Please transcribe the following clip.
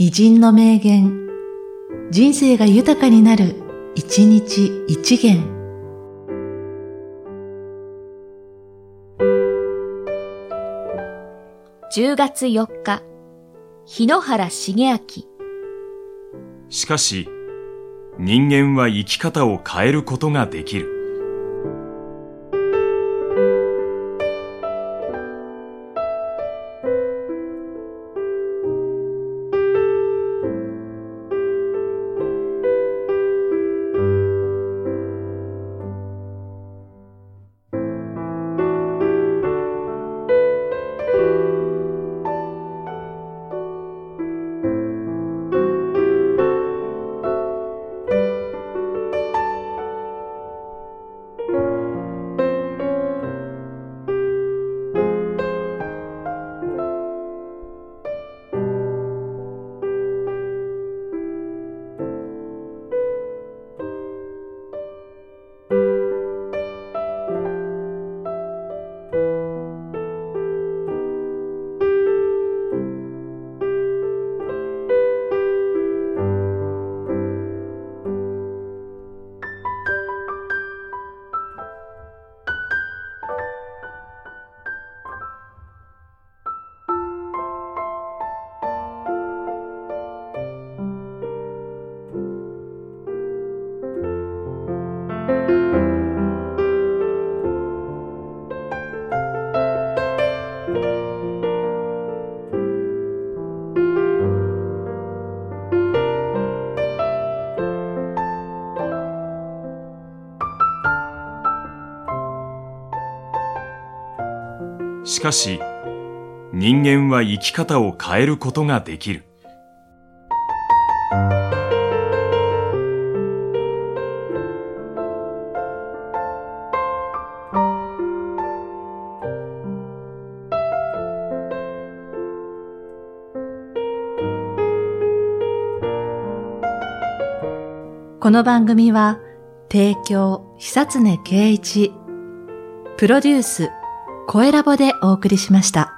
偉人の名言、人生が豊かになる、一日一元。10月4日、日野原重明。しかし、人間は生き方を変えることができる。しかし、人間は生き方を変えることができる。この番組は、提供、久常圭一、プロデュース、声ラボでお送りしました。